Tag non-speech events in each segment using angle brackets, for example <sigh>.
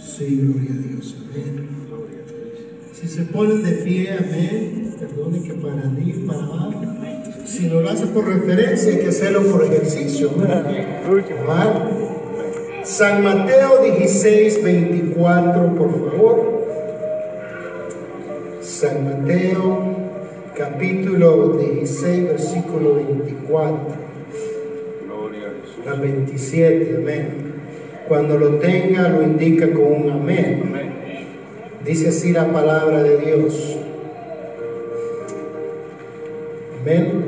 Sí, gloria a Dios. Amén. Si se ponen de pie, amén. Perdone que para arriba, para abajo. Si no lo hace por referencia, hay que hacerlo por ejercicio. Amén. San Mateo 16, 24, por favor. San Mateo capítulo 16, versículo 24 al 27, amén. Cuando lo tenga, lo indica con un amén. Dice así la palabra de Dios. Amén.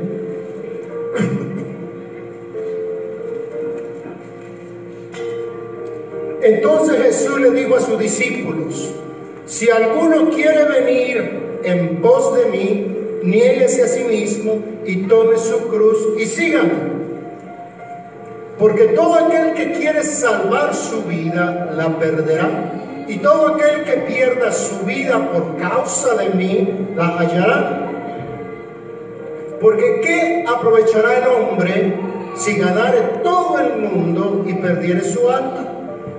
<clears throat> Entonces Jesús le dijo a sus discípulos, si alguno quiere venir en pos de mí, niéguese a sí mismo y tome su cruz y sígame. Porque todo aquel que quiere salvar su vida la perderá. Y todo aquel que pierda su vida por causa de mí la hallará. Porque ¿qué aprovechará el hombre si ganare todo el mundo y perdiere su alma?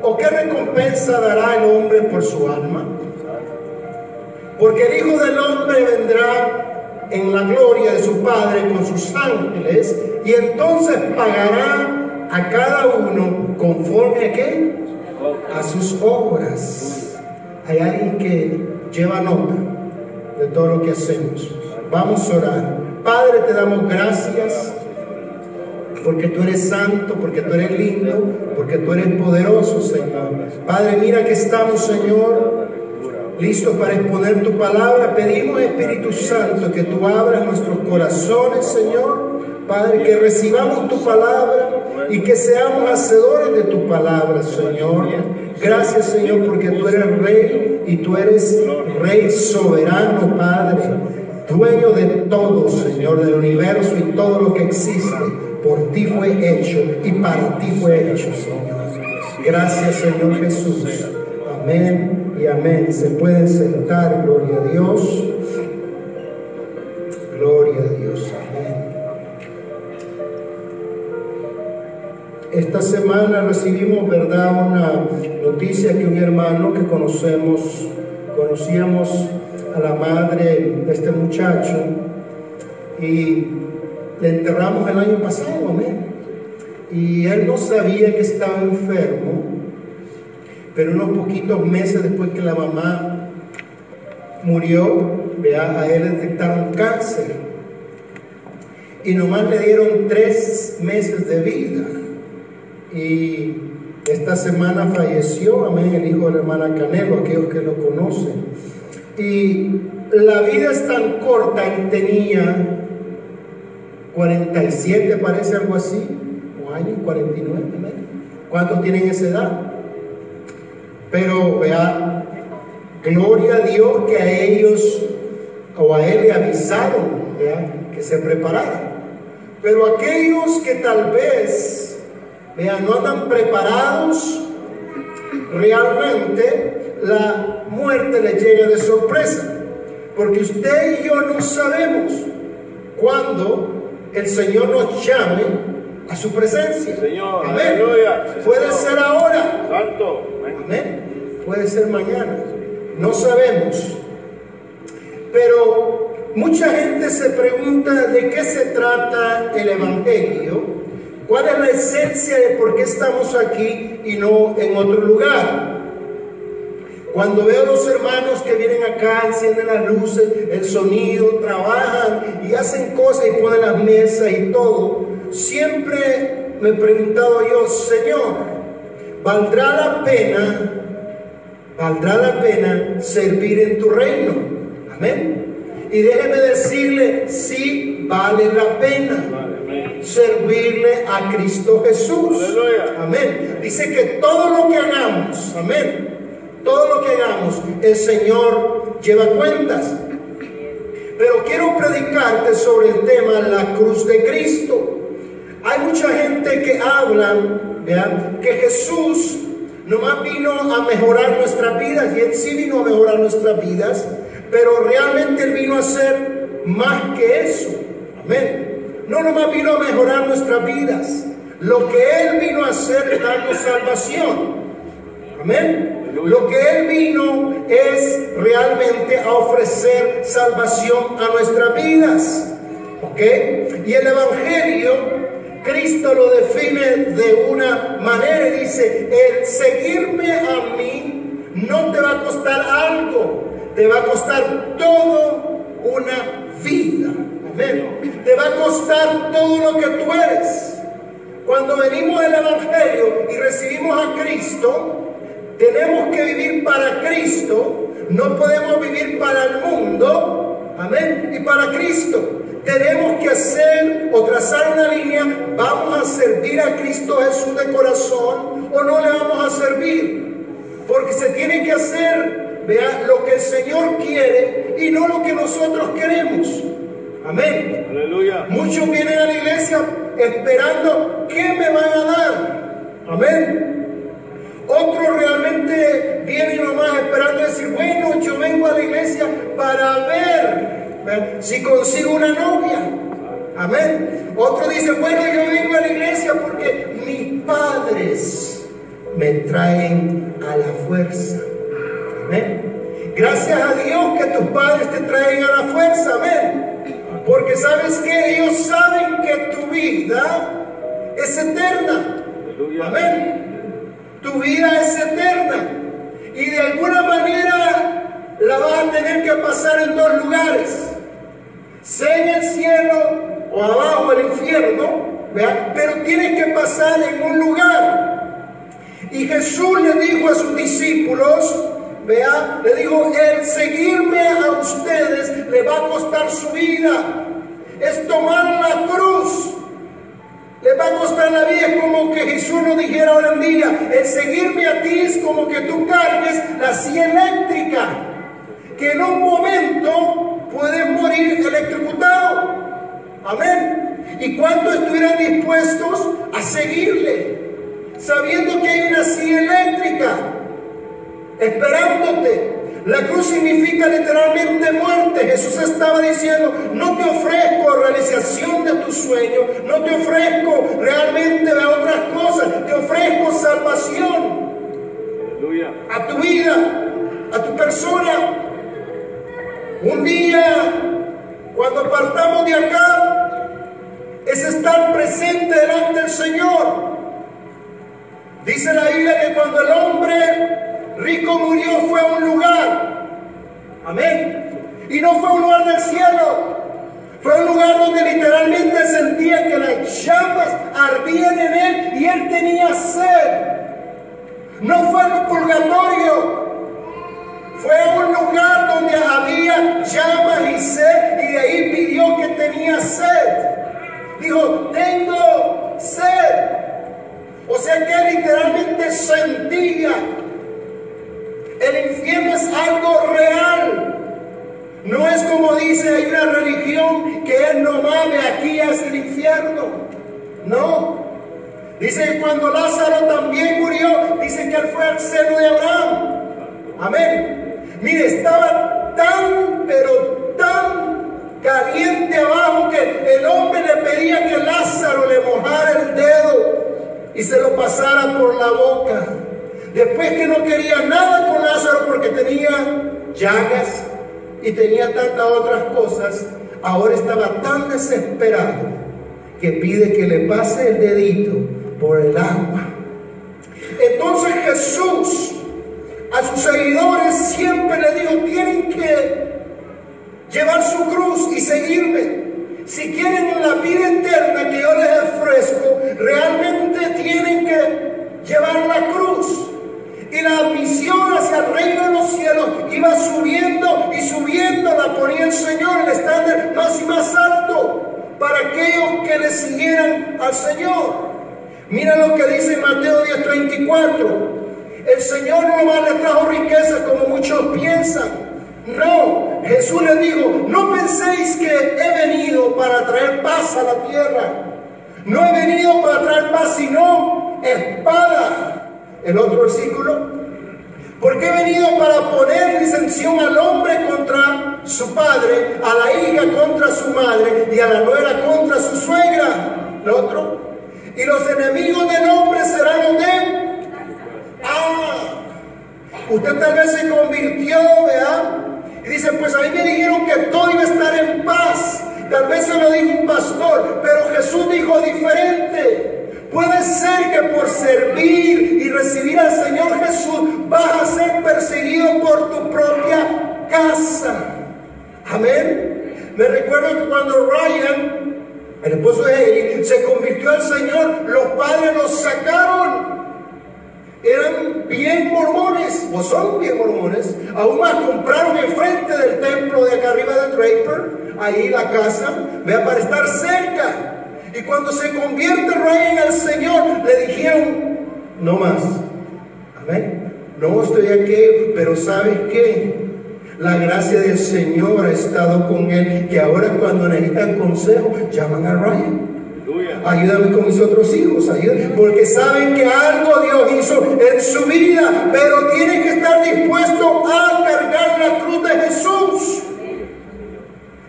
¿O qué recompensa dará el hombre por su alma? Porque el Hijo del Hombre vendrá en la gloria de su Padre con sus ángeles y entonces pagará a cada uno conforme a qué? A sus obras. Hay alguien que lleva nota de todo lo que hacemos. Vamos a orar. Padre, te damos gracias porque tú eres santo, porque tú eres lindo, porque tú eres poderoso, Señor. Padre, mira que estamos, Señor, listos para exponer tu palabra. Pedimos, Espíritu Santo, que tú abras nuestros corazones, Señor. Padre, que recibamos tu palabra y que seamos hacedores de tu palabra, Señor. Gracias, Señor, porque tú eres rey y tú eres rey soberano, Padre. Dueño de todo, Señor, del universo y todo lo que existe por ti fue hecho y para ti fue hecho, Señor. Gracias, Señor Jesús. Amén y amén. Se pueden sentar, gloria a Dios. Gloria a Dios. Esta semana recibimos, ¿verdad?, una noticia que un hermano que conocemos, conocíamos a la madre de este muchacho y le enterramos el año pasado, amén. Y él no sabía que estaba enfermo, pero unos poquitos meses después que la mamá murió, vea, a él le detectaron cáncer. Y nomás le dieron tres meses de vida. Y esta semana falleció, amén, el hijo de la hermana Canelo, aquellos que lo conocen. Y la vida es tan corta, él tenía 47 parece algo así, o años, 49, ¿cuántos tienen esa edad? Pero vea, gloria a Dios que a ellos o a él le avisaron que se prepararan. Pero aquellos que tal vez vean, no andan preparados, realmente la muerte les llega de sorpresa. Porque usted y yo no sabemos cuándo el Señor nos llame a su presencia. Señor, Amén. aleluya. Puede ser ahora. Santo. Amén. Puede ser mañana. No sabemos. Pero mucha gente se pregunta de qué se trata el Evangelio. ¿Cuál es la esencia de por qué estamos aquí y no en otro lugar? Cuando veo a los hermanos que vienen acá, encienden las luces, el sonido, trabajan y hacen cosas y ponen las mesas y todo, siempre me he preguntado yo, Señor, ¿valdrá la pena, valdrá la pena servir en tu reino? Amén. Y déjeme decirle, sí vale la pena servirle a Cristo Jesús. Amén. Dice que todo lo que hagamos, amén, todo lo que hagamos, el Señor lleva cuentas. Pero quiero predicarte sobre el tema la cruz de Cristo. Hay mucha gente que habla, vean, que Jesús nomás vino a mejorar nuestras vidas y Él sí vino a mejorar nuestras vidas, pero realmente Él vino a hacer más que eso. Amén. No nomás vino a mejorar nuestras vidas. Lo que Él vino a hacer es darnos salvación. Amén. Lo que Él vino es realmente a ofrecer salvación a nuestras vidas. ¿Ok? Y el Evangelio, Cristo lo define de una manera y dice, el seguirme a mí no te va a costar algo, te va a costar todo una vida. Amén. Te va a costar todo lo que tú eres. Cuando venimos del Evangelio y recibimos a Cristo, tenemos que vivir para Cristo, no podemos vivir para el mundo, amén, y para Cristo. Tenemos que hacer o trazar una línea, vamos a servir a Cristo Jesús de corazón o no le vamos a servir, porque se tiene que hacer, vea, lo que el Señor quiere y no lo que nosotros queremos. Amén. Aleluya. Muchos vienen a la iglesia esperando qué me van a dar. Amén. Otros realmente vienen nomás esperando decir, bueno, yo vengo a la iglesia para ver si consigo una novia. Amén. Otro dice, bueno, yo vengo a la iglesia porque mis padres me traen a la fuerza. Amén. Gracias a Dios que tus padres te traen a la fuerza. Amén. Porque sabes que ellos saben que tu vida es eterna. Amén. Tu vida es eterna y de alguna manera la vas a tener que pasar en dos lugares, sea en el cielo o abajo el infierno, pero tienes que pasar en un lugar. Y Jesús le dijo a sus discípulos, vea, le dijo, el seguirme a ustedes va a costar su vida, es tomar la cruz le va a costar la vida, es como que Jesús nos dijera ahora en día, el seguirme a ti es como que tú cargues la silla eléctrica, que en un momento puedes morir electrocutado. Amén. ¿Y cuántos estuvieran dispuestos a seguirle? Sabiendo que hay una silla eléctrica esperándote. La cruz significa literalmente muerte. Jesús estaba diciendo, no te ofrezco realización de tu sueño, no te ofrezco realmente de otras cosas, te ofrezco salvación a tu vida, a tu persona. Un día, cuando partamos de acá, es estar presente delante del Señor. Dice la Biblia que cuando el hombre rico murió fue a un lugar. Amén. Y no fue un lugar del cielo. Fue un lugar donde literalmente sentía que las llamas ardían en él y él tenía sed. No fue el purgatorio. Fue un lugar donde había llamas y sed y de ahí pidió que tenía sed. Dijo, tengo sed. O sea que literalmente sentía el infierno es algo real. No es como dice, hay una religión que él no de aquí hacia el infierno. No. Dice que cuando Lázaro también murió, dice que él fue al seno de Abraham. Amén. Mire, estaba tan, pero tan caliente abajo que el hombre le pedía que Lázaro le mojara el dedo y se lo pasara por la boca. Después que no quería nada con Lázaro porque tenía llagas y tenía tantas otras cosas, ahora estaba tan desesperado que pide que le pase el dedito por el agua. Entonces Jesús a sus seguidores siempre le dijo, tienen que llevar su cruz y seguirme. Si quieren la vida eterna que yo les ofrezco, realmente tienen que llevar la cruz. Y la misión hacia el reino de los cielos iba subiendo y subiendo, la ponía el Señor, el estándar más y más alto para aquellos que le siguieran al Señor. Mira lo que dice Mateo 10:34. El Señor no más le trajo riqueza como muchos piensan. No, Jesús le dijo, no penséis que he venido para traer paz a la tierra. No he venido para traer paz, sino espada el otro versículo, porque he venido para poner disensión al hombre contra su padre, a la hija contra su madre y a la nuera contra su suegra. El otro. Y los enemigos del hombre serán los de... Ah, Usted tal vez se convirtió, ¿verdad? Y dice, pues a mí me dijeron que todo iba a estar en paz. Tal vez se lo dijo un pastor, pero Jesús dijo diferente. Puede ser que por servir y recibir al Señor Jesús vas a ser perseguido por tu propia casa. Amén. Me recuerdo que cuando Ryan, el esposo de Haley, se convirtió al Señor, los padres los sacaron eran bien mormones, o son bien mormones, aún más compraron enfrente del templo de acá arriba de Draper, ahí la casa, vea, para estar cerca. Y cuando se convierte Rey en el Señor, le dijeron, no más. Amén. No estoy aquí, pero ¿sabes qué? La gracia del Señor ha estado con él, que ahora cuando necesitan consejo, llaman a Ryan. Ayúdame con mis otros hijos, ayúdame, porque saben que algo Dios hizo en su vida, pero tienen que estar dispuestos a cargar la cruz de Jesús.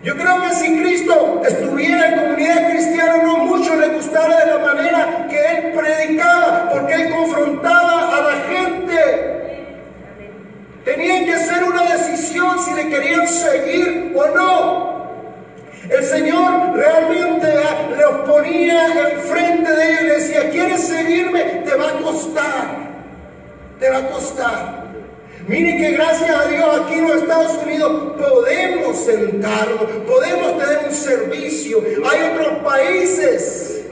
Yo creo que si Cristo estuviera en comunidad cristiana, no mucho le gustara de la manera que Él predicaba, porque Él confrontaba a la gente. Tenían que hacer una decisión si le querían seguir o no. El Señor realmente los ponía enfrente de ellos y decía, ¿quieres seguirme? Te va a costar, te va a costar. Miren que gracias a Dios aquí en los Estados Unidos podemos sentarnos, podemos tener un servicio. Hay otros países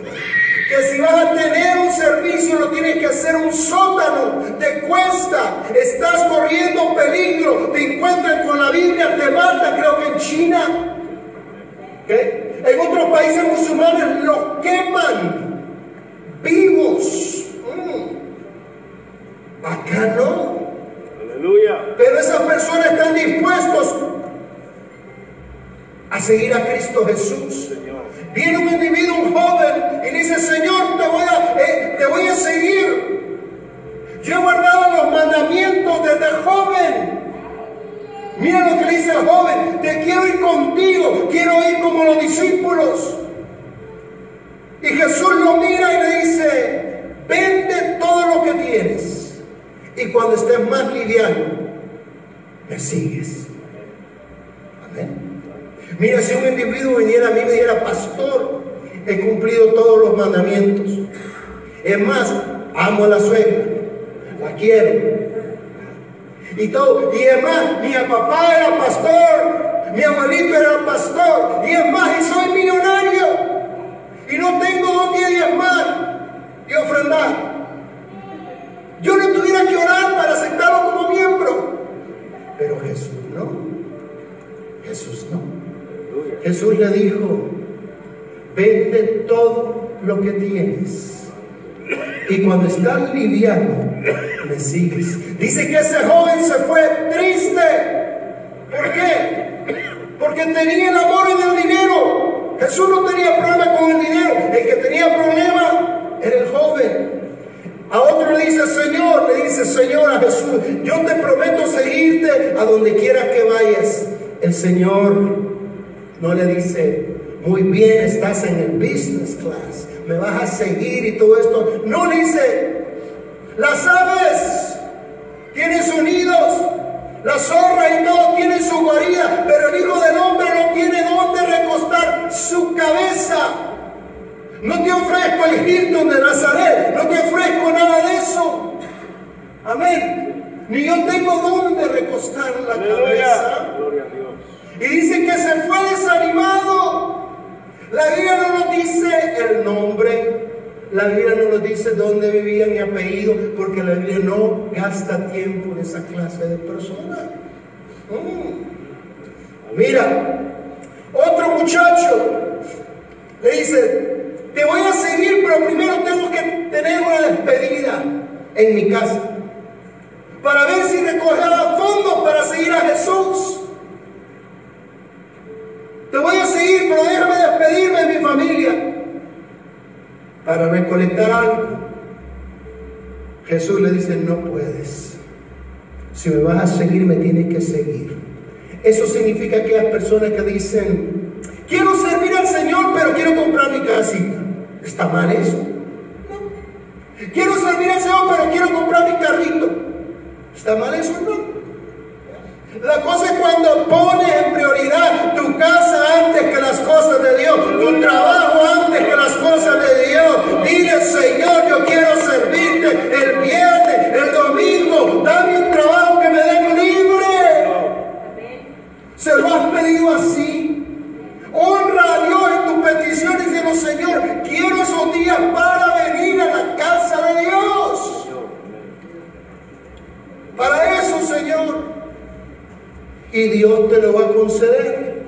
que si vas a tener un servicio lo tienes que hacer un sótano, te cuesta, estás corriendo peligro, te encuentran con la Biblia, te mata, creo que en China. En otros países musulmanes los queman vivos. Mm. Acá no. Aleluya. Pero esas personas están dispuestos a seguir a Cristo Jesús. Viene un individuo, un joven, y dice, Señor, te voy a, eh, te voy a seguir. Yo he guardado los mandamientos desde joven. Mira lo que dice el joven, te quiero ir contigo, quiero ir como los discípulos. Y Jesús lo mira y le dice, vende todo lo que tienes. Y cuando estés más liviano, me sigues. Amén. Mira, si un individuo viniera a mí y me dijera, pastor, he cumplido todos los mandamientos. Es más, amo a la suegra, la quiero, y todo. Y es más, mi papá era pastor, mi abuelito era pastor, y es más, y soy millonario, y no tengo dónde diezmar y ofrendar. Yo no tuviera que orar para aceptarlo como miembro, pero Jesús no. Jesús no. Jesús le dijo, vende todo lo que tienes y cuando estás liviano, me sigues. Dice que ese joven se fue triste. ¿Por qué? Porque tenía el amor en el dinero. Jesús no tenía problema con el dinero. El que tenía problema era el joven. A otro le dice, Señor, le dice, Señor a Jesús, yo te prometo seguirte a donde quiera que vayas. El Señor no le dice, muy bien, estás en el business class me vas a seguir y todo esto. No dice, las aves tienen sus nidos, las zorras y todo tienen su guarida, pero el Hijo del Hombre no tiene dónde recostar su cabeza. No te ofrezco el Hilton de Nazaret, no te ofrezco nada de eso. Amén. Ni yo tengo dónde recostar la cabeza. Y dice que se fue desanimado. La Biblia no nos dice el nombre, la Biblia no nos dice dónde vivían ni apellido, porque la Biblia no gasta tiempo en esa clase de personas. Mm. Mira, otro muchacho le dice, te voy a seguir, pero primero tengo que tener una despedida en mi casa para ver si recogía fondos para seguir a Jesús. Te voy a seguir, pero déjame despedirme de mi familia para recolectar algo. Jesús le dice, no puedes. Si me vas a seguir, me tienes que seguir. Eso significa que hay personas que dicen, quiero servir al Señor, pero quiero comprar mi casita. ¿Está mal eso? Quiero servir al Señor, pero quiero comprar mi carrito. ¿Está mal eso no? La cosa es cuando pones en prioridad tu casa antes que las cosas de Dios, tu trabajo antes que las cosas de Dios. Dile, Señor, yo quiero servirte el viernes, el domingo, dame un trabajo que me dé libre. Se lo has pedido así. Honra a Dios en tus peticiones y Señor, quiero esos días para venir a la casa de Dios. Para eso, Señor y Dios te lo va a conceder.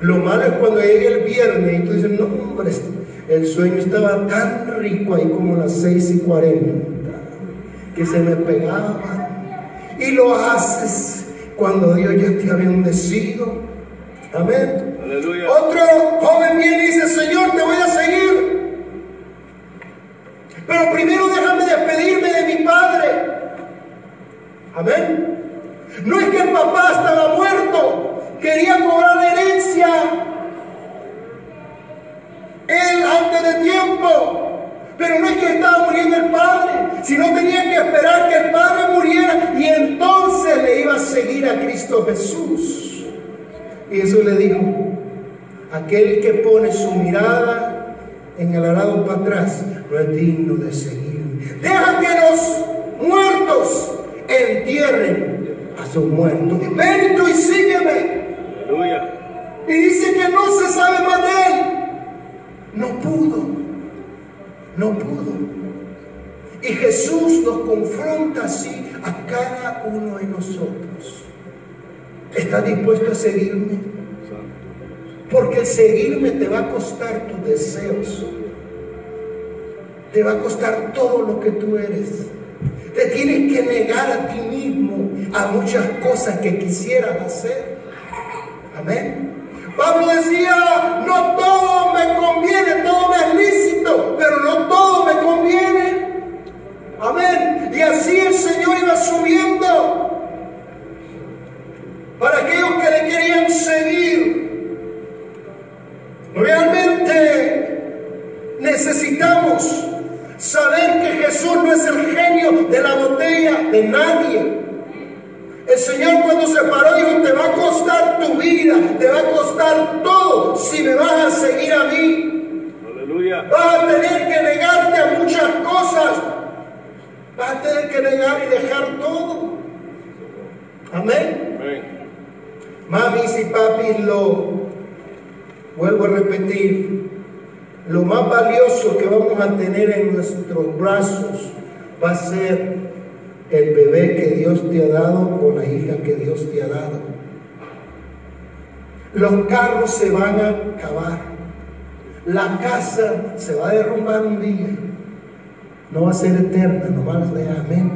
Lo malo es cuando llegue el viernes y tú dices, no, hombre, el sueño estaba tan rico ahí como las 6 y 40, que se me pegaba. Y lo haces cuando Dios ya te ha bendecido. Amén. Otro joven viene y dice, Señor, te voy a seguir. Pero primero déjame despedirme de mi padre. Amén. No es que el papá estaba muerto, quería cobrar herencia. Él antes de tiempo. Pero no es que estaba muriendo el padre, sino tenía que esperar que el padre muriera y entonces le iba a seguir a Cristo Jesús. Y Jesús le dijo, aquel que pone su mirada en el arado para atrás no es digno de seguir. Deja que los muertos entierren a sus muertos. Ven tú y sígueme. Y dice que no se sabe más de él. No pudo. No pudo. Y Jesús nos confronta así a cada uno de nosotros. ¿Estás dispuesto a seguirme? Porque seguirme te va a costar tus deseos. Te va a costar todo lo que tú eres. Te tienes que negar a ti mismo a muchas cosas que quisieras hacer. Amén. Pablo decía, no todo me conviene, todo me es lícito, pero no todo me conviene. Amén. Y así el Señor iba subiendo para aquellos que le querían seguir. Realmente necesitamos Saber que Jesús no es el genio de la botella de nadie. El Señor cuando se paró dijo, te va a costar tu vida, te va a costar todo si me vas a seguir a mí. Aleluya. Vas a tener que negarte a muchas cosas. Vas a tener que negar y dejar todo. Amén. Amén. Mamis y papis lo vuelvo a repetir lo más valioso que vamos a tener en nuestros brazos va a ser el bebé que Dios te ha dado o la hija que Dios te ha dado. Los carros se van a acabar. La casa se va a derrumbar un día. No va a ser eterna, no va a amén.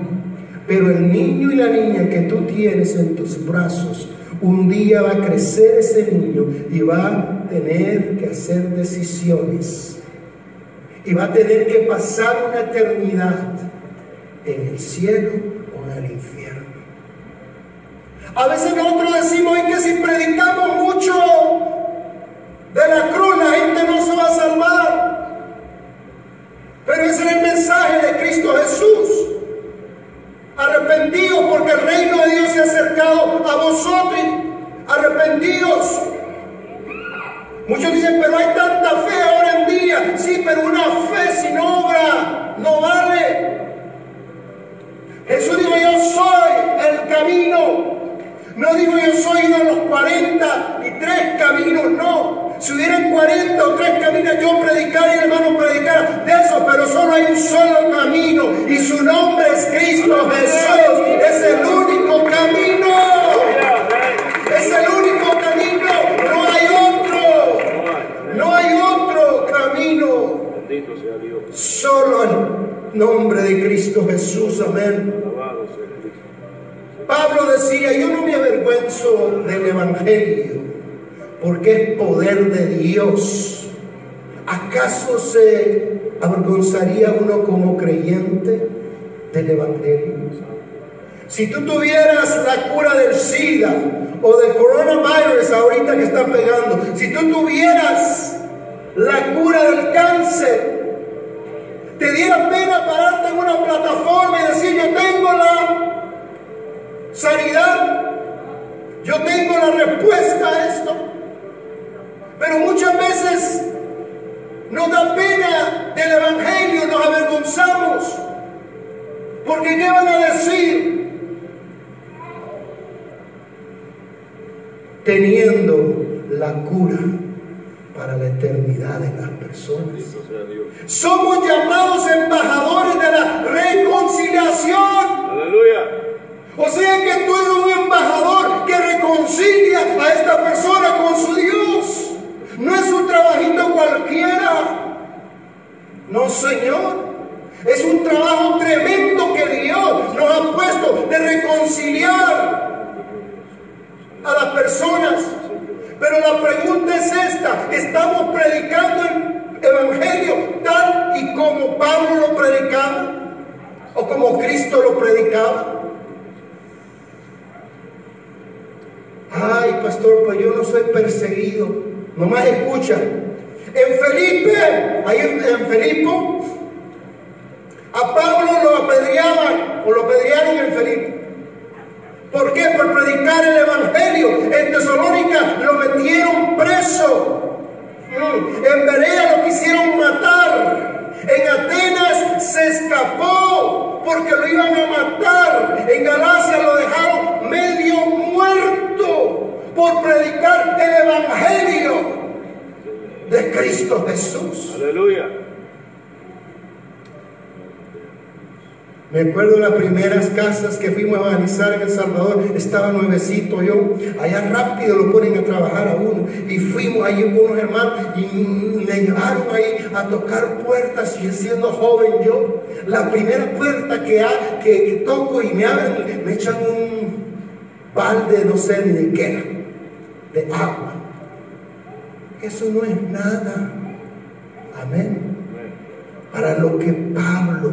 Pero el niño y la niña que tú tienes en tus brazos, un día va a crecer ese niño y va tener que hacer decisiones y va a tener que pasar una eternidad en el cielo o en el infierno. A veces nosotros decimos que si predicamos mucho de la cruz, la gente no se va a salvar. Pero ese es el mensaje de Cristo Jesús. Arrepentidos porque el reino de Dios se ha acercado a vosotros. Arrepentidos Muchos dicen, pero hay tanta fe ahora en día. Sí, pero una fe sin obra no vale. Jesús dijo, yo soy el camino. No digo yo soy de los 40 y tres caminos, no. Si hubieran 40 o tres caminos, yo predicara y hermano predicara de eso, pero solo hay un solo camino y su nombre es Cristo Jesús. Es el único camino. Es el único camino. No hay no hay otro camino. Bendito sea Dios. Solo el nombre de Cristo Jesús. Amén. Pablo decía, yo no me avergüenzo del Evangelio, porque poder de Dios. ¿Acaso se avergonzaría uno como creyente del Evangelio? Si tú tuvieras la cura del SIDA o del coronavirus ahorita que está pegando, si tú tuvieras la cura del cáncer, te diera pena pararte en una plataforma y decir yo tengo la Yo tengo la respuesta a esto. Pero muchas veces nos da pena del Evangelio, nos avergonzamos. Porque ¿qué van a decir? Teniendo la cura para la eternidad de las personas. Somos llamados embajadores de la reconciliación. Aleluya. O sea que tú eres un embajador que reconcilia a esta persona con su Dios. No es un trabajito cualquiera. No, Señor. Es un trabajo tremendo que Dios nos ha puesto de reconciliar a las personas. Pero la pregunta es esta, ¿estamos predicando el Evangelio tal y como Pablo lo predicaba? ¿O como Cristo lo predicaba? Ay, pastor, pues yo no soy perseguido. Nomás escucha. En Felipe, ahí en, en Filipo, a Pablo lo apedreaban o lo apedrearon en Felipe. ¿Por qué? Por predicar el Evangelio. En Tesalónica lo metieron preso. Mm. En Berea lo quisieron matar. En Atenas se escapó porque lo iban a matar. En Galacia lo dejaron medio muerto por predicar el Evangelio de Cristo Jesús. Aleluya. Me acuerdo de las primeras casas que fuimos a evangelizar en El Salvador, estaba nuevecito yo, allá rápido lo ponen a trabajar a uno. Y fuimos con unos hermanos y me llevaron ahí a tocar puertas y siendo joven yo, la primera puerta que, que, toco y me abren, me echan un balde, no sé ni de qué de agua. Eso no es nada. Amén. Para lo que Pablo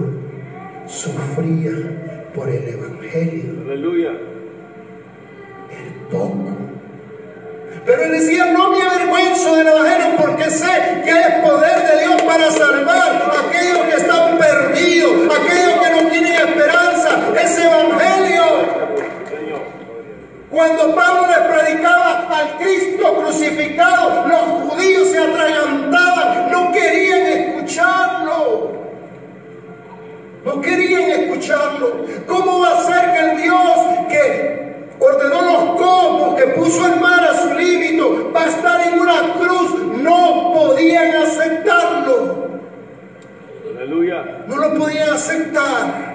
sufría por el Evangelio. Aleluya. Poco. Pero él decía, no me avergüenzo del Evangelio porque sé que es poder de Dios para salvar a aquellos que están perdidos, aquellos que no tienen esperanza. Ese Evangelio. Cuando Pablo les predicaba al Cristo crucificado, los judíos se atragantaban, no querían escucharlo. No querían escucharlo. ¿Cómo va a ser que el Dios que ordenó los cosmos, que puso el mar a su límite, va a estar en una cruz? No podían aceptarlo. Aleluya. No lo podían aceptar.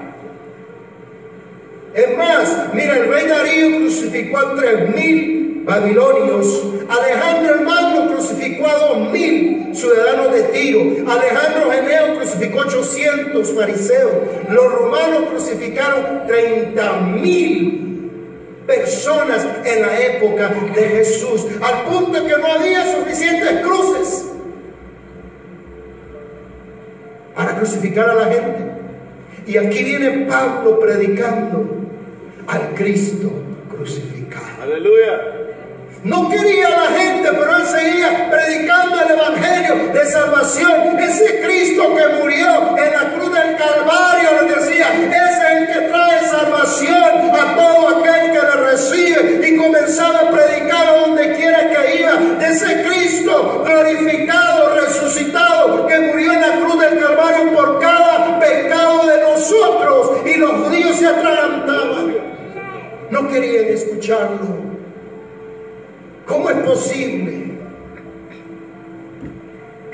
Es más, mira, el rey Darío crucificó a tres mil babilonios. Alejandro el Magno crucificó a dos mil ciudadanos de Tiro. Alejandro Geneo crucificó 800 fariseos. Los romanos crucificaron 30 mil personas en la época de Jesús. Al punto que no había suficientes cruces para crucificar a la gente. Y aquí viene Pablo predicando al Cristo crucificado. Aleluya. No quería la gente, pero él seguía predicando el Evangelio de salvación. Ese Cristo que murió en la cruz del Calvario, les decía, es el que trae salvación a todo aquel que le recibe. Y comenzaba a predicar a donde quiera que iba de ese Cristo glorificado, resucitado, que murió en la cruz del Calvario por cada pecado de nosotros. Y los judíos se atragantaban. No querían escucharlo. ¿Cómo es posible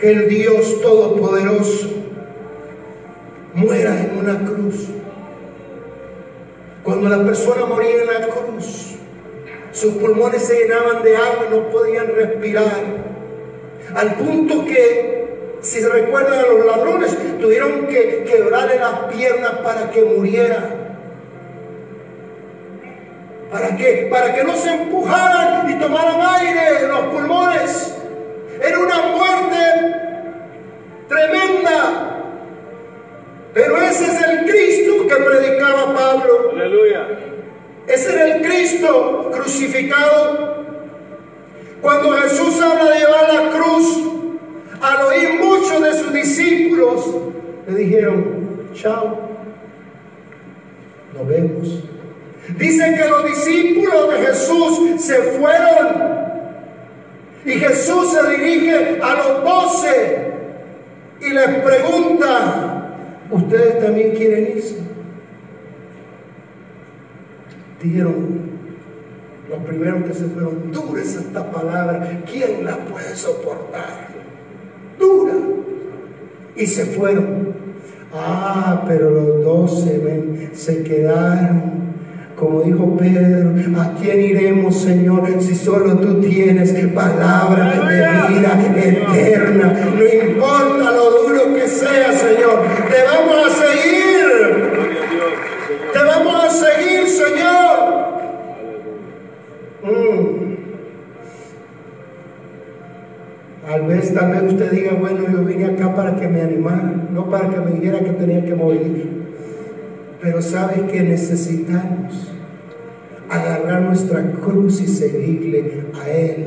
que el Dios Todopoderoso muera en una cruz? Cuando la persona moría en la cruz, sus pulmones se llenaban de agua y no podían respirar. Al punto que, si se recuerdan a los ladrones, tuvieron que quebrarle las piernas para que muriera. ¿Para qué? Para que no se empujaran y tomaran aire en los pulmones. Era una muerte tremenda. Pero ese es el Cristo que predicaba Pablo. Aleluya. Ese era el Cristo crucificado. Cuando Jesús habla de llevar la cruz, al oír muchos de sus discípulos, le dijeron, chao, nos vemos. Dice que los discípulos de Jesús se fueron y Jesús se dirige a los doce y les pregunta, ¿ustedes también quieren irse? Dijeron, los primeros que se fueron, dura es esta palabra, ¿quién la puede soportar? Dura. Y se fueron. Ah, pero los doce se quedaron como dijo Pedro, ¿a quién iremos, Señor, si solo tú tienes palabra de vida eterna? No importa lo duro que sea, Señor, te vamos a seguir. Te vamos a seguir, Señor. Mm. Tal vez, tal vez usted diga, bueno, yo vine acá para que me animaran, no para que me dijera que tenía que morir. Pero sabes que necesitamos agarrar nuestra cruz y seguirle a Él.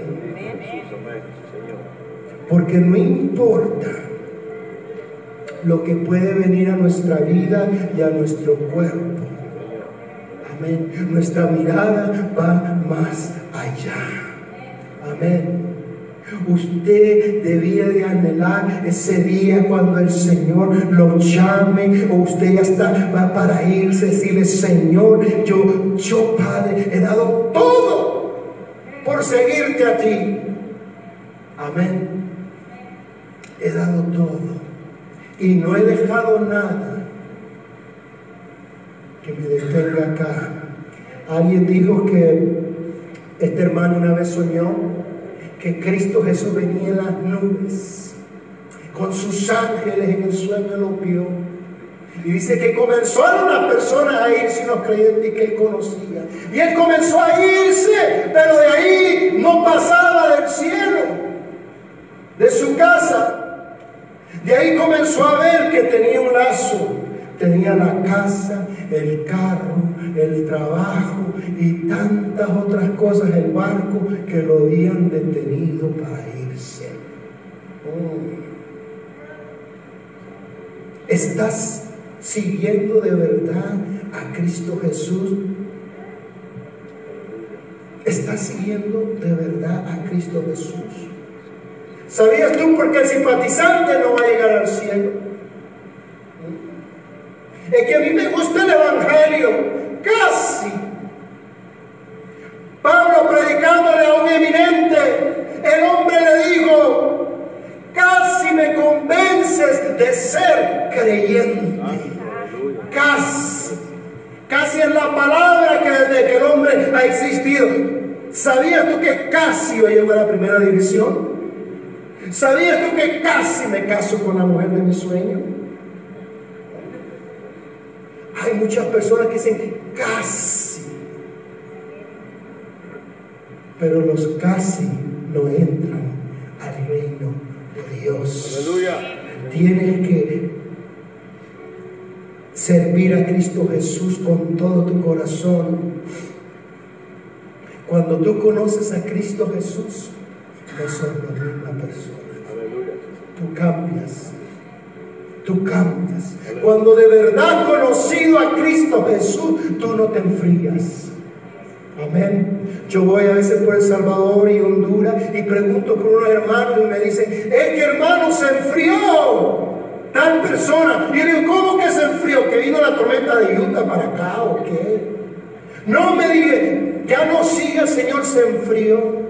Porque no importa lo que puede venir a nuestra vida y a nuestro cuerpo. Amén. Nuestra mirada va más allá. Amén. Usted debía de anhelar ese día cuando el Señor lo llame o usted ya está va para irse, decirle, Señor, yo, yo Padre, he dado todo por seguirte a ti. Amén. He dado todo y no he dejado nada que me detenga acá. Alguien dijo que este hermano una vez soñó que Cristo Jesús venía en las nubes, con sus ángeles en el sueño lo vio. Y dice que comenzó a una persona a irse los creyentes que él conocía. Y él comenzó a irse, pero de ahí no pasaba del cielo, de su casa. De ahí comenzó a ver que tenía un lazo, tenía la casa, el carro, el trabajo y tantas otras cosas, el barco que lo habían detenido para irse. Mm. ¿Estás siguiendo de verdad a Cristo Jesús? ¿Estás siguiendo de verdad a Cristo Jesús? ¿Sabías tú por qué el simpatizante no va a llegar al cielo? Es que a mí me gusta el Evangelio, casi. Pablo predicándole a un eminente, el hombre le dijo, casi me convences de ser creyente. Casi. Casi es la palabra que desde que el hombre ha existido. ¿Sabías tú que casi yo llego a la primera división? ¿Sabías tú que casi me caso con la mujer de mi sueño? Hay muchas personas que dicen casi, pero los casi no entran al reino de Dios. Aleluya. Tienes que servir a Cristo Jesús con todo tu corazón. Cuando tú conoces a Cristo Jesús, no sos la misma persona. Aleluya. Tú cambias tú cambias. Cuando de verdad conocido a Cristo Jesús, tú no te enfrías. Amén. Yo voy a veces por El Salvador y Honduras y pregunto por unos hermanos y me dicen, es que hermano se enfrió tal persona. Y yo digo, ¿cómo que se enfrió? ¿Que vino la tormenta de Utah para acá o qué? No me diga, ya no siga Señor, se enfrió.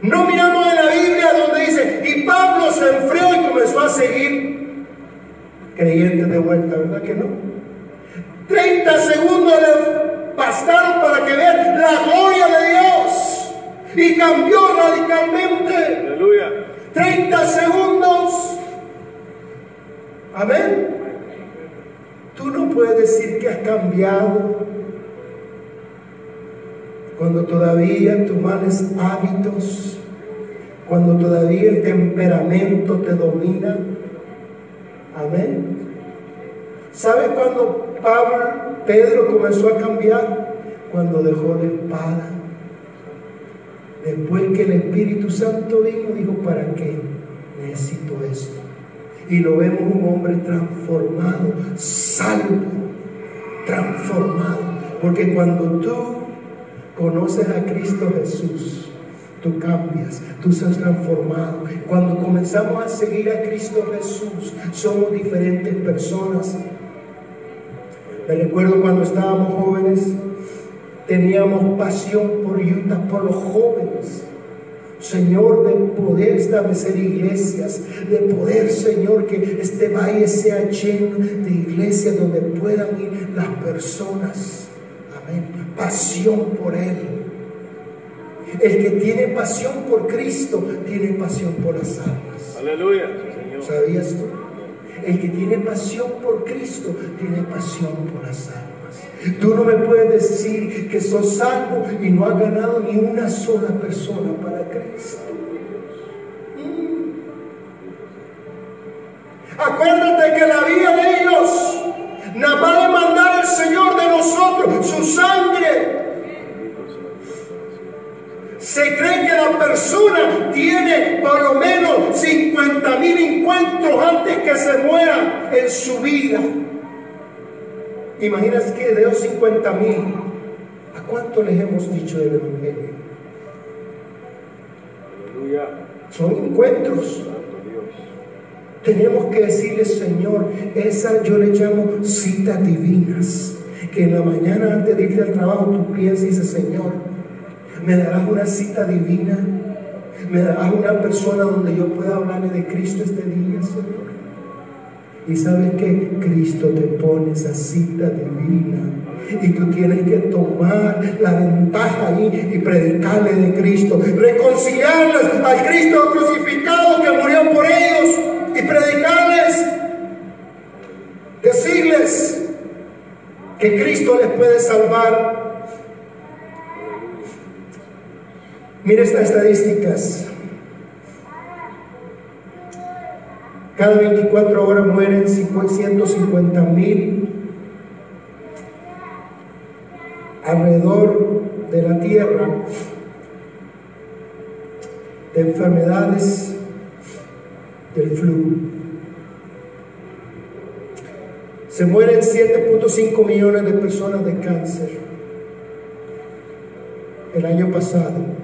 No miramos en la donde dice, y Pablo se enfrió y comenzó a seguir creyentes de vuelta, ¿verdad que no? 30 segundos le bastaron para que vean la gloria de Dios y cambió radicalmente. Aleluya. 30 segundos. Amén. Tú no puedes decir que has cambiado cuando todavía tus males hábitos, cuando todavía el temperamento te domina. Amén. ¿Sabes cuando Pablo, Pedro comenzó a cambiar? Cuando dejó la espada. Después que el Espíritu Santo vino, dijo, ¿para qué? Necesito esto. Y lo vemos un hombre transformado, salvo transformado. Porque cuando tú conoces a Cristo Jesús, tú cambias, tú seas transformado. Cuando comenzamos a seguir a Cristo Jesús, somos diferentes personas. Me recuerdo cuando estábamos jóvenes, teníamos pasión por Utah, por los jóvenes. Señor, de poder establecer iglesias, de poder, Señor, que este valle sea lleno de iglesias donde puedan ir las personas. Amén. Pasión por Él. El que tiene pasión por Cristo, tiene pasión por las almas. Aleluya. Señor. ¿Sabías tú? El que tiene pasión por Cristo, tiene pasión por las almas. Tú no me puedes decir que sos salvo y no has ganado ni una sola persona para Cristo. Mm. Acuérdate que la vida de ellos nada más de mandar el Señor de nosotros su sangre. Se cree que la persona tiene por lo menos 50 mil encuentros antes que se muera en su vida. Imaginas que de los 50 mil, ¿a cuánto les hemos dicho del Evangelio? Aleluya. Son encuentros. Tenemos que decirle, Señor, esa yo le llamo citas divinas. Que en la mañana antes de irte al trabajo tú piensas y dices, Señor, me darás una cita divina. Me darás una persona donde yo pueda hablarle de Cristo este día, Señor. Y sabes que Cristo te pone esa cita divina. Y tú tienes que tomar la ventaja ahí y predicarle de Cristo. Reconciliarles al Cristo crucificado que murió por ellos. Y predicarles. Decirles que Cristo les puede salvar. Mira estas estadísticas. Cada 24 horas mueren 150 mil alrededor de la tierra de enfermedades del flu. Se mueren 7.5 millones de personas de cáncer el año pasado.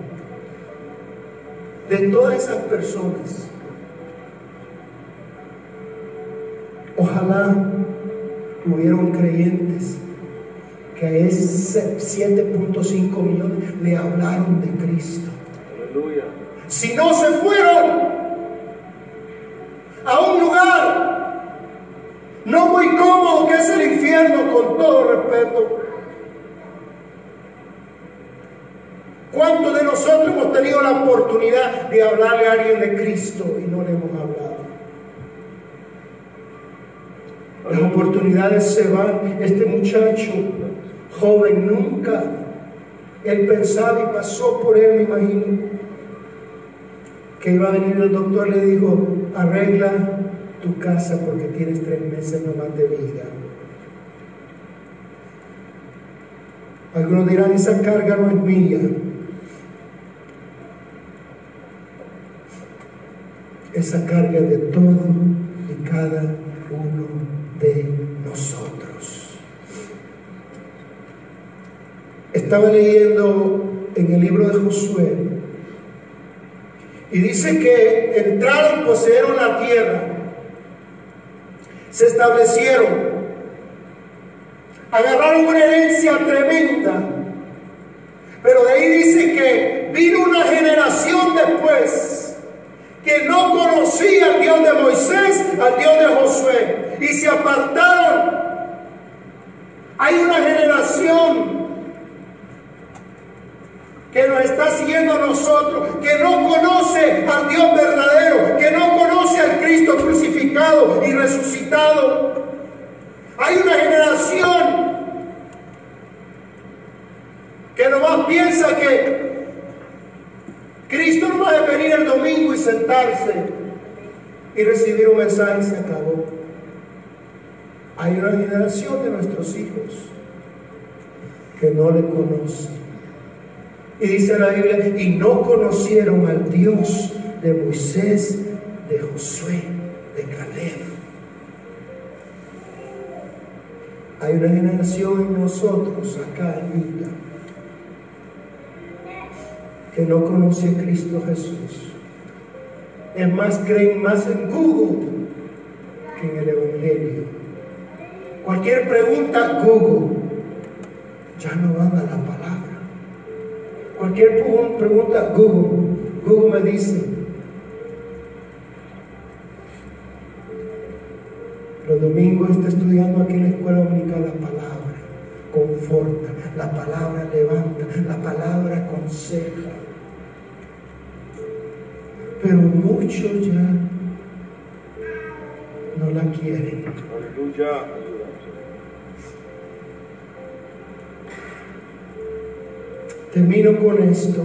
De todas esas personas, Ojalá hubieron creyentes que a ese 7.5 millones le hablaron de Cristo. Aleluya. Si no se fueron a un lugar no muy cómodo que es el infierno, con todo respeto. ¿Cuántos de nosotros hemos tenido la oportunidad de hablarle a alguien de Cristo y no le hemos hablado? Las oportunidades se van. Este muchacho joven nunca, él pensaba y pasó por él, me imagino, que iba a venir el doctor, le dijo, arregla tu casa porque tienes tres meses nomás de vida. Algunos dirán, esa carga no es mía. Esa carga de todo y cada uno de nosotros. Estaba leyendo en el libro de Josué y dice que entraron, poseyeron la tierra, se establecieron, agarraron una herencia tremenda, pero de ahí dice que vino una generación después que no conocía al Dios de Moisés, al Dios de Josué, y se apartaron. Hay una generación que nos está siguiendo a nosotros, que no conoce al Dios verdadero, que no conoce al Cristo crucificado y resucitado. Hay una generación que nomás piensa que Cristo a venir el domingo y sentarse y recibir un mensaje y se acabó. Hay una generación de nuestros hijos que no le conocen. Y dice la Biblia, y no conocieron al Dios de Moisés, de Josué, de Caleb. Hay una generación en nosotros acá en Villa que no conoce a Cristo Jesús. Es más, creen más en Google que en el Evangelio. Cualquier pregunta, Google. Ya no van a la palabra. Cualquier pregunta, Google. Google me dice. Los domingos está estudiando aquí en la escuela dominical la palabra. Conforta, la palabra levanta, la palabra aconseja. Pero muchos ya no la quieren. Aleluya. Termino con esto.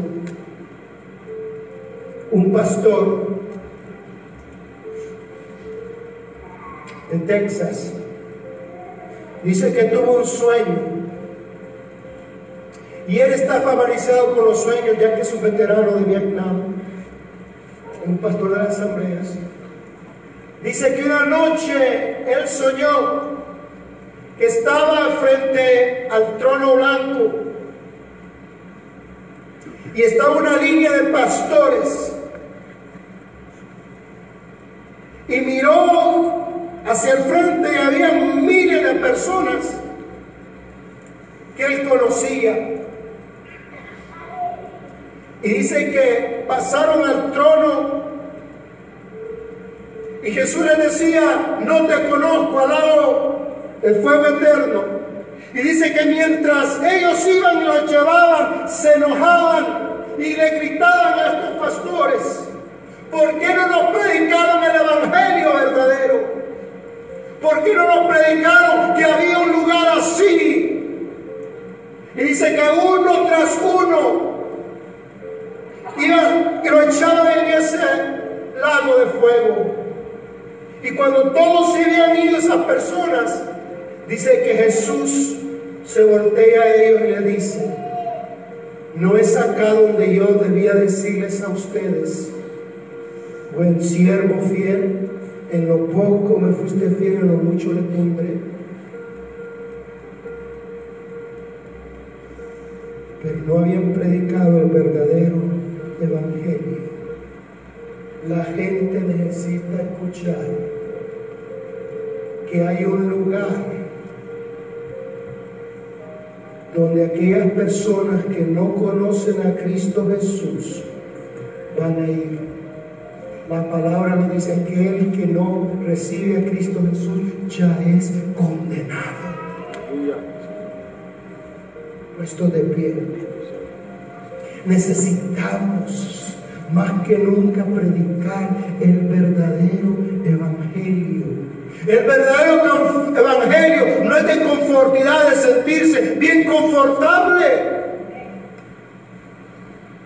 Un pastor en Texas dice que tuvo un sueño. Y él está familiarizado con los sueños ya que es un veterano de Vietnam, un pastor de las asambleas. Dice que una noche él soñó que estaba frente al trono blanco y estaba una línea de pastores y miró hacia el frente y había miles de personas que él conocía. Y dice que pasaron al trono y Jesús les decía, no te conozco, al lado el fuego eterno. Y dice que mientras ellos iban y los llevaban, se enojaban y le gritaban a estos pastores, ¿por qué no nos predicaron el Evangelio verdadero? ¿Por qué no nos predicaron que había un lugar así? Y dice que uno tras uno y lo echaban en ese lago de fuego. Y cuando todos se habían ido esas personas, dice que Jesús se voltea a ellos y le dice, no es acá donde yo debía decirles a ustedes, buen siervo fiel, en lo poco me fuiste fiel, en lo mucho le pondré. Pero no habían predicado el verdadero evangelio. La gente necesita escuchar que hay un lugar donde aquellas personas que no conocen a Cristo Jesús van a ir. La palabra nos dice que el que no recibe a Cristo Jesús ya es condenado. Puesto de pie. Necesitamos más que nunca predicar el verdadero evangelio. El verdadero evangelio no es de confortidad, de sentirse bien confortable.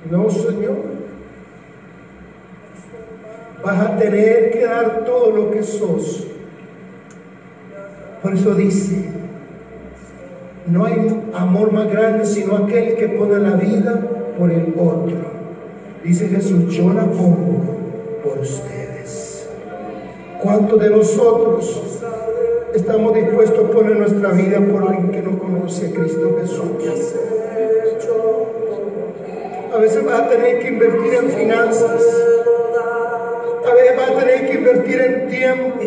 No, Señor. Vas a tener que dar todo lo que sos. Por eso dice, no hay amor más grande sino aquel que pone la vida por el otro. Dice Jesús, yo la pongo por ustedes. ¿Cuántos de nosotros estamos dispuestos a poner nuestra vida por alguien que no conoce a Cristo Jesús? A veces vas a tener que invertir en finanzas. A veces vas a tener que invertir en tiempo.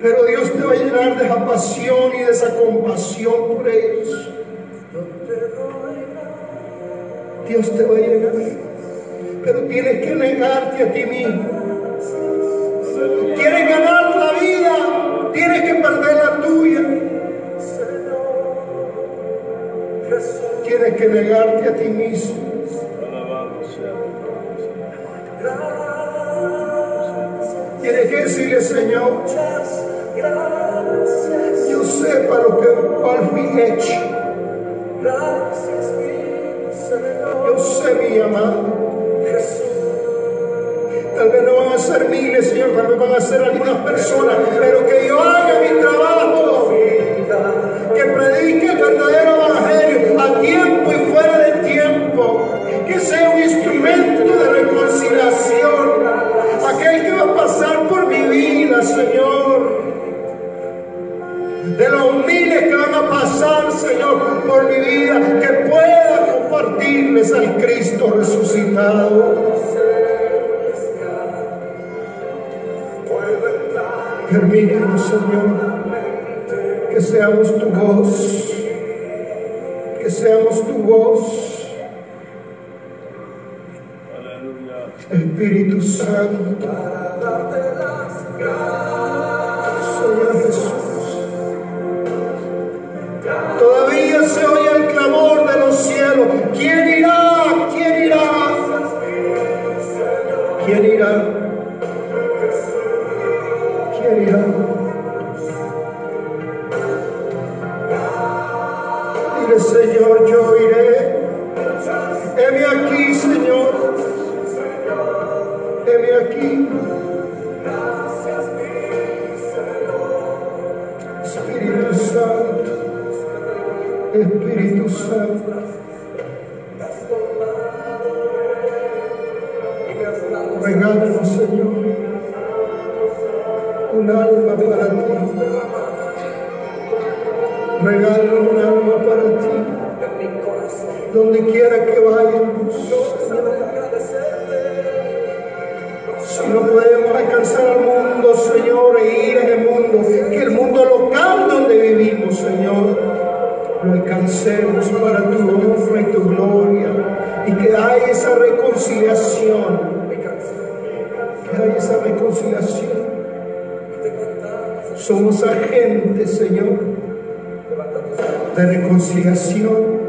Pero Dios te va a llenar de esa pasión y de esa compasión por ellos. Dios te va a llenar. Pero tienes que negarte a ti mismo. Quieres ganar la vida, tienes que perder la tuya. Tienes que negarte a ti mismo. Tienes que decirle, Señor, yo sé para lo que fui hecho. Mi llamado. Tal vez no van a ser miles, Señor, tal vez van a ser algunas personas, pero Regálanos, Señor, un alma para ti. Regálanos un alma para ti. Donde quiera que vayamos, si no podemos alcanzar al mundo, Señor, e ir en el mundo, que el mundo local donde vivimos, Señor, lo alcancemos para tu honra y tu gloria, y que haya esa reconciliación, agentes, Señor, de reconciliación.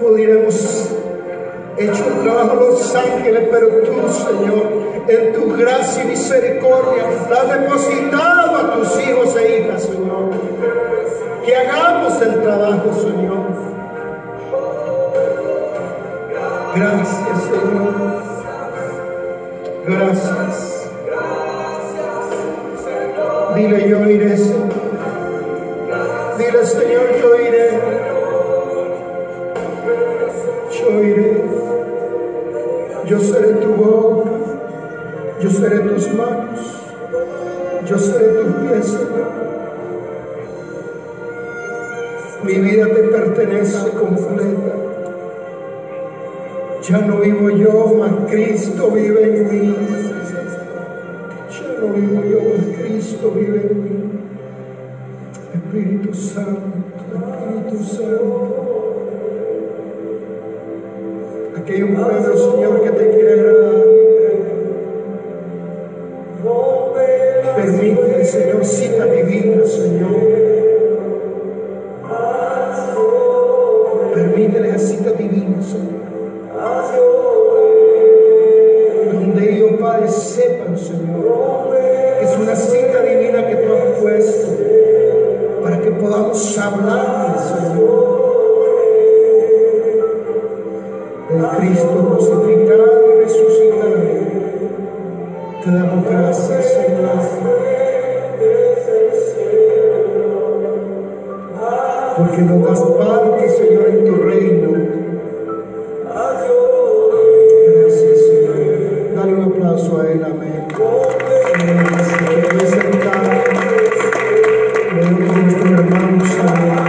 Pudiéramos hecho el trabajo de los ángeles, pero tú, Señor, en tu gracia y misericordia, has depositado a tus hijos e hijas, Señor. Que hagamos el trabajo, Señor. Yo seré tus manos. Yo seré tus pies, Señor. Mi vida te pertenece completa. Ya no vivo yo, mas Cristo vive en mí. Ya no vivo yo, mas Cristo vive en mí. Espíritu Santo, Espíritu Santo.